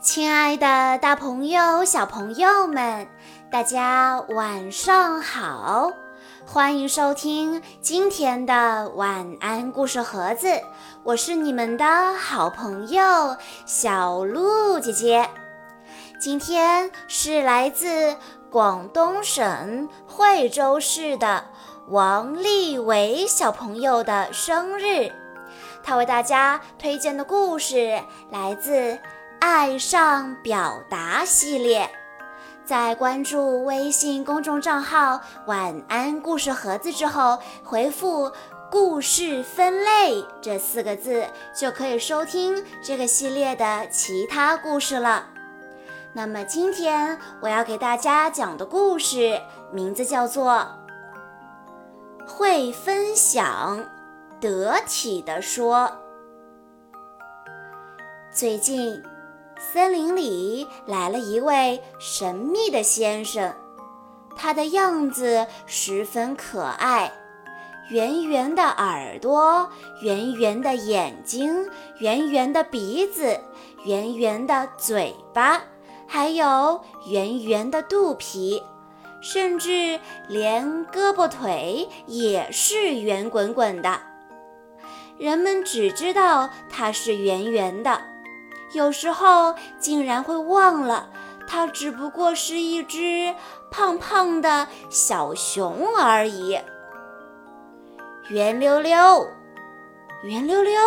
亲爱的，大朋友、小朋友们，大家晚上好！欢迎收听今天的晚安故事盒子，我是你们的好朋友小鹿姐姐。今天是来自广东省惠州市的王立伟小朋友的生日，他为大家推荐的故事来自。爱上表达系列，在关注微信公众账号“晚安故事盒子”之后，回复“故事分类”这四个字，就可以收听这个系列的其他故事了。那么今天我要给大家讲的故事名字叫做《会分享，得体的说》。最近。森林里来了一位神秘的先生，他的样子十分可爱，圆圆的耳朵，圆圆的眼睛，圆圆的鼻子，圆圆的嘴巴，还有圆圆的肚皮，甚至连胳膊腿也是圆滚滚的。人们只知道它是圆圆的。有时候竟然会忘了，它只不过是一只胖胖的小熊而已。圆溜溜，圆溜溜，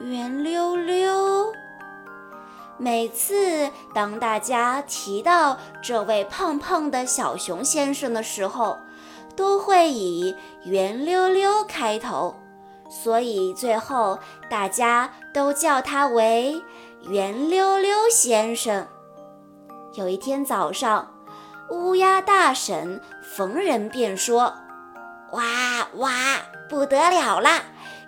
圆溜溜。每次当大家提到这位胖胖的小熊先生的时候，都会以圆溜溜开头。所以最后大家都叫他为圆溜溜先生。有一天早上，乌鸦大婶逢人便说：“哇哇，不得了啦！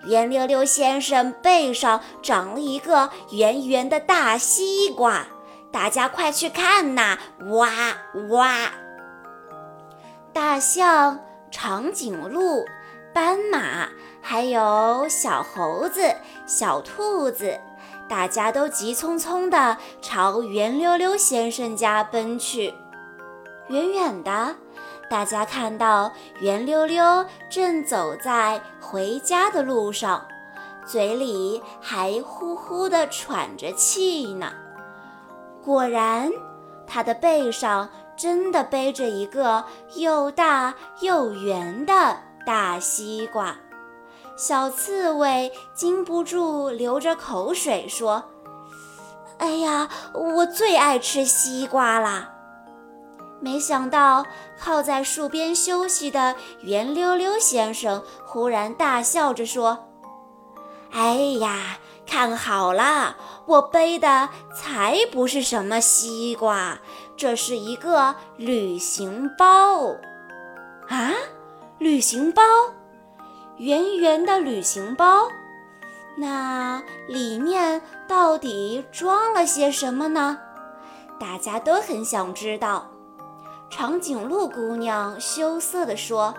圆溜溜先生背上长了一个圆圆的大西瓜，大家快去看呐！哇哇！”大象、长颈鹿、斑马。还有小猴子、小兔子，大家都急匆匆地朝圆溜溜先生家奔去。远远的，大家看到圆溜溜正走在回家的路上，嘴里还呼呼地喘着气呢。果然，他的背上真的背着一个又大又圆的大西瓜。小刺猬禁不住流着口水说：“哎呀，我最爱吃西瓜啦！”没想到靠在树边休息的圆溜溜先生忽然大笑着说：“哎呀，看好了，我背的才不是什么西瓜，这是一个旅行包啊！旅行包。”圆圆的旅行包，那里面到底装了些什么呢？大家都很想知道。长颈鹿姑娘羞涩地说：“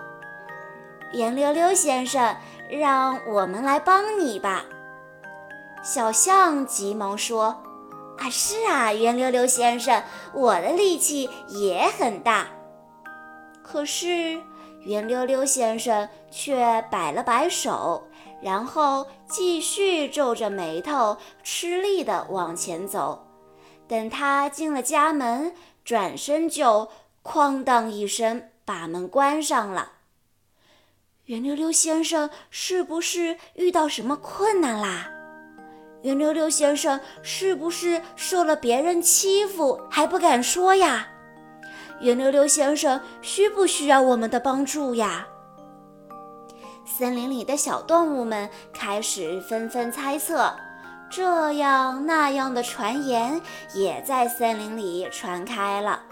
圆溜溜先生，让我们来帮你吧。”小象急忙说：“啊，是啊，圆溜溜先生，我的力气也很大。可是……”圆溜溜先生却摆了摆手，然后继续皱着眉头，吃力地往前走。等他进了家门，转身就哐当一声把门关上了。圆溜溜先生是不是遇到什么困难啦？圆溜溜先生是不是受了别人欺负还不敢说呀？圆溜溜先生需不需要我们的帮助呀？森林里的小动物们开始纷纷猜测，这样那样的传言也在森林里传开了。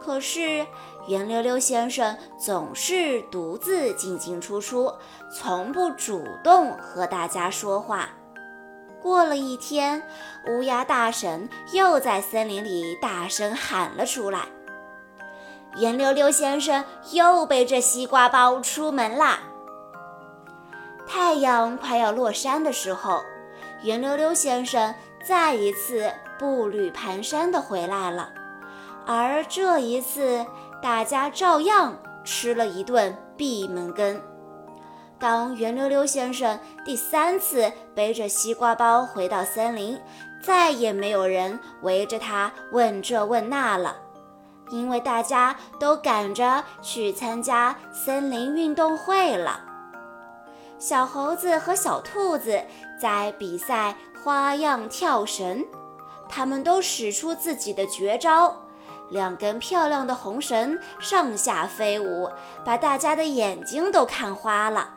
可是圆溜溜先生总是独自进进出出，从不主动和大家说话。过了一天，乌鸦大婶又在森林里大声喊了出来。圆溜溜先生又背着西瓜包出门啦！太阳快要落山的时候，圆溜溜先生再一次步履蹒跚地回来了。而这一次，大家照样吃了一顿闭门羹。当圆溜溜先生第三次背着西瓜包回到森林，再也没有人围着他问这问那了，因为大家都赶着去参加森林运动会了。小猴子和小兔子在比赛花样跳绳，他们都使出自己的绝招，两根漂亮的红绳上下飞舞，把大家的眼睛都看花了。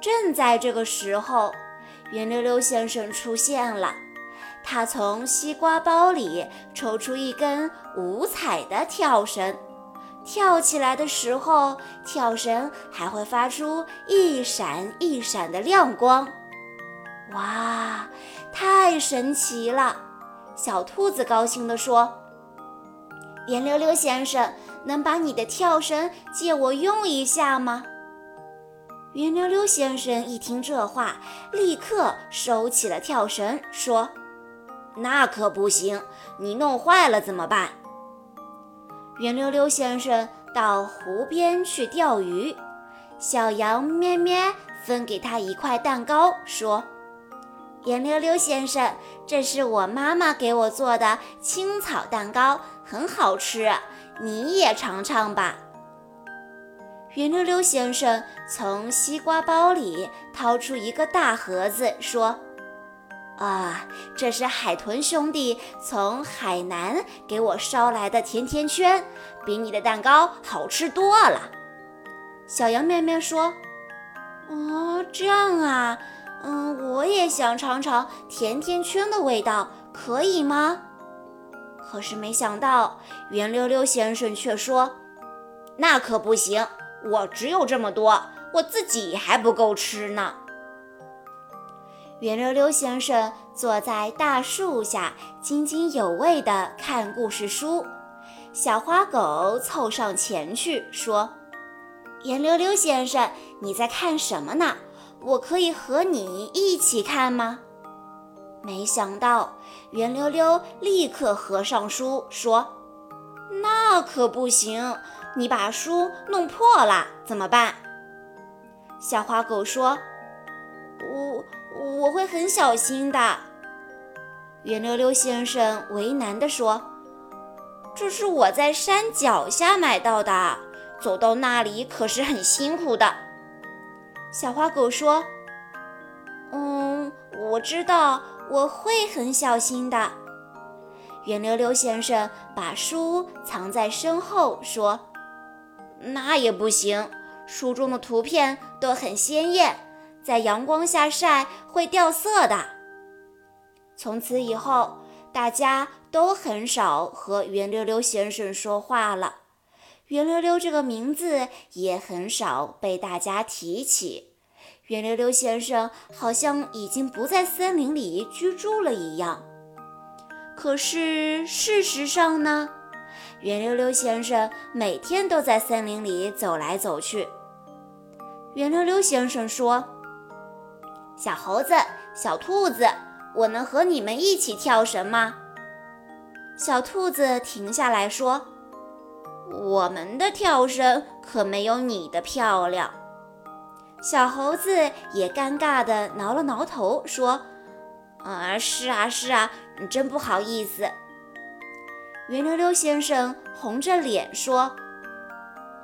正在这个时候，圆溜溜先生出现了。他从西瓜包里抽出一根五彩的跳绳，跳起来的时候，跳绳还会发出一闪一闪的亮光。哇，太神奇了！小兔子高兴地说：“圆溜溜先生，能把你的跳绳借我用一下吗？”圆溜溜先生一听这话，立刻收起了跳绳，说：“那可不行，你弄坏了怎么办？”圆溜溜先生到湖边去钓鱼，小羊咩咩分给他一块蛋糕，说：“圆溜溜先生，这是我妈妈给我做的青草蛋糕，很好吃，你也尝尝吧。”圆溜溜先生从西瓜包里掏出一个大盒子，说：“啊，这是海豚兄弟从海南给我捎来的甜甜圈，比你的蛋糕好吃多了。”小羊面面说：“哦，这样啊，嗯，我也想尝尝甜甜圈的味道，可以吗？”可是没想到，圆溜溜先生却说：“那可不行。”我只有这么多，我自己还不够吃呢。圆溜溜先生坐在大树下，津津有味地看故事书。小花狗凑上前去说：“圆溜溜先生，你在看什么呢？我可以和你一起看吗？”没想到，圆溜溜立刻合上书说：“那可不行。”你把书弄破了怎么办？小花狗说：“我会很小心的。”圆溜溜先生为难地说：“这是我在山脚下买到的，走到那里可是很辛苦的。”小花狗说：“嗯，我知道，我会很小心的。”圆溜溜先生把书藏在身后说。那也不行，书中的图片都很鲜艳，在阳光下晒会掉色的。从此以后，大家都很少和圆溜溜先生说话了，圆溜溜这个名字也很少被大家提起。圆溜溜先生好像已经不在森林里居住了一样。可是事实上呢？圆溜溜先生每天都在森林里走来走去。圆溜溜先生说：“小猴子、小兔子，我能和你们一起跳绳吗？”小兔子停下来说：“我们的跳绳可没有你的漂亮。”小猴子也尴尬地挠了挠头说：“啊，是啊，是啊，真不好意思。”圆溜溜先生红着脸说：“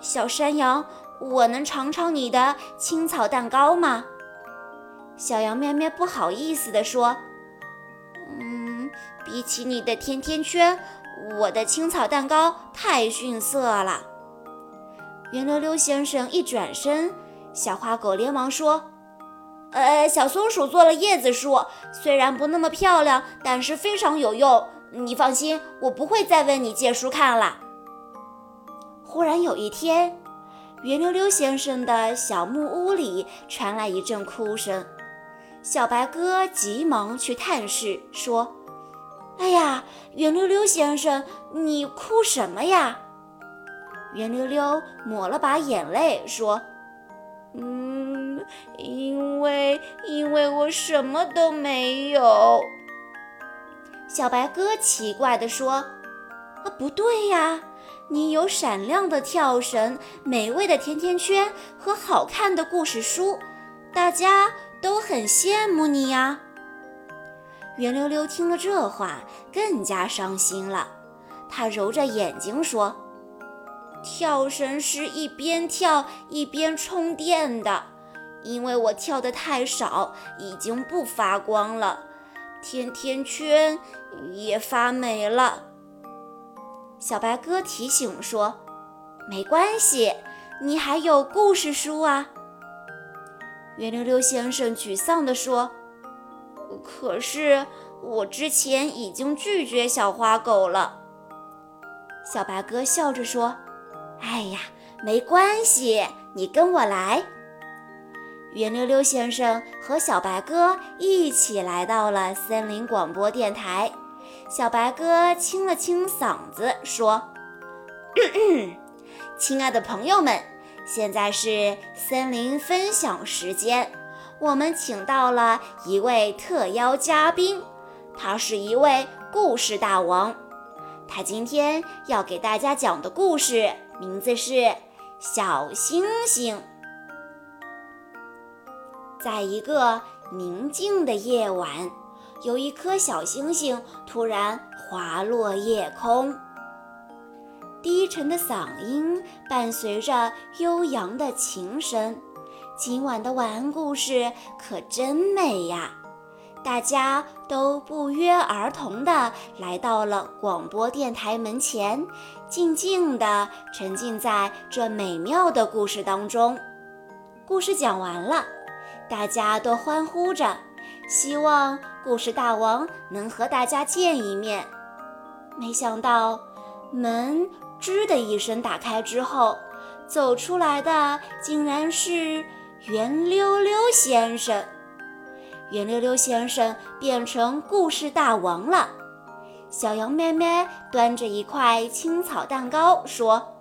小山羊，我能尝尝你的青草蛋糕吗？”小羊咩咩不好意思地说：“嗯，比起你的甜甜圈，我的青草蛋糕太逊色了。”圆溜溜先生一转身，小花狗连忙说：“呃，小松鼠做了叶子树，虽然不那么漂亮，但是非常有用。”你放心，我不会再问你借书看了。忽然有一天，圆溜溜先生的小木屋里传来一阵哭声。小白鸽急忙去探视，说：“哎呀，圆溜溜先生，你哭什么呀？”圆溜溜抹了把眼泪，说：“嗯，因为因为我什么都没有。小白鸽奇怪地说：“啊，不对呀，你有闪亮的跳绳、美味的甜甜圈和好看的故事书，大家都很羡慕你呀。”圆溜溜听了这话，更加伤心了。他揉着眼睛说：“跳绳是一边跳一边充电的，因为我跳得太少，已经不发光了。甜甜圈也发霉了。”小白鸽提醒说：“没关系，你还有故事书啊。”圆溜溜先生沮丧地说。可是我之前已经拒绝小花狗了。小白鸽笑着说：“哎呀，没关系，你跟我来。”圆溜溜先生和小白鸽一起来到了森林广播电台。小白鸽清了清嗓子说：“ 亲爱的朋友们，现在是森林分享时间。”我们请到了一位特邀嘉宾，他是一位故事大王。他今天要给大家讲的故事名字是《小星星》。在一个宁静的夜晚，有一颗小星星突然滑落夜空，低沉的嗓音伴随着悠扬的琴声。今晚的晚安故事可真美呀！大家都不约而同地来到了广播电台门前，静静地沉浸在这美妙的故事当中。故事讲完了，大家都欢呼着，希望故事大王能和大家见一面。没想到，门吱的一声打开之后，走出来的竟然是……圆溜溜先生，圆溜溜先生变成故事大王了。小羊妹妹端着一块青草蛋糕说：“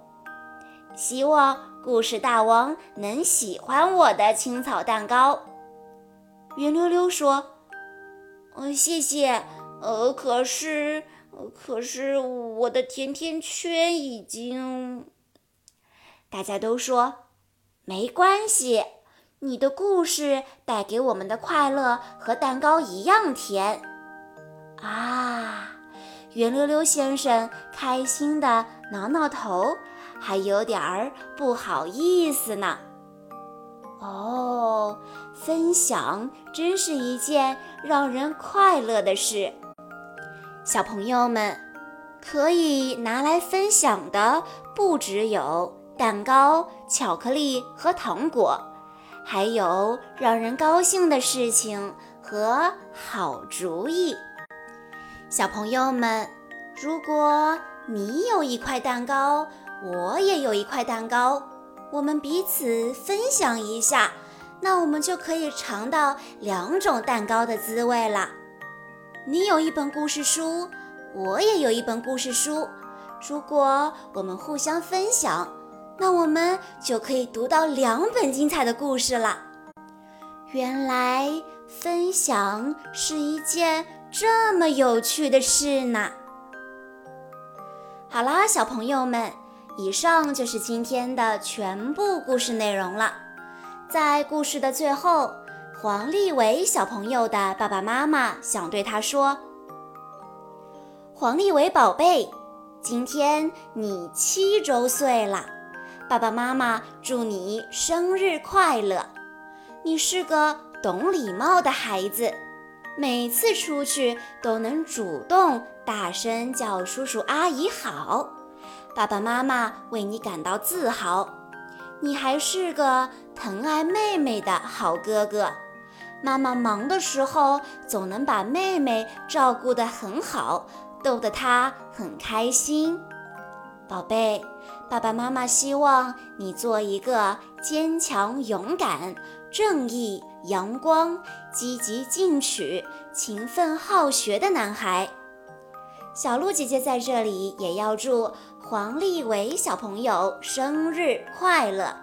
希望故事大王能喜欢我的青草蛋糕。”圆溜溜说：“嗯，谢谢。呃，可是，可是我的甜甜圈已经……”大家都说：“没关系。”你的故事带给我们的快乐和蛋糕一样甜啊！圆溜溜先生开心地挠挠头，还有点儿不好意思呢。哦，分享真是一件让人快乐的事。小朋友们，可以拿来分享的不只有蛋糕、巧克力和糖果。还有让人高兴的事情和好主意，小朋友们，如果你有一块蛋糕，我也有一块蛋糕，我们彼此分享一下，那我们就可以尝到两种蛋糕的滋味了。你有一本故事书，我也有一本故事书，如果我们互相分享。那我们就可以读到两本精彩的故事了。原来分享是一件这么有趣的事呢。好啦，小朋友们，以上就是今天的全部故事内容了。在故事的最后，黄立伟小朋友的爸爸妈妈想对他说：“黄立伟宝贝，今天你七周岁了。”爸爸妈妈祝你生日快乐！你是个懂礼貌的孩子，每次出去都能主动大声叫叔叔阿姨好，爸爸妈妈为你感到自豪。你还是个疼爱妹妹的好哥哥，妈妈忙的时候总能把妹妹照顾得很好，逗得她很开心。宝贝，爸爸妈妈希望你做一个坚强、勇敢、正义、阳光、积极进取、勤奋好学的男孩。小鹿姐姐在这里也要祝黄立伟小朋友生日快乐。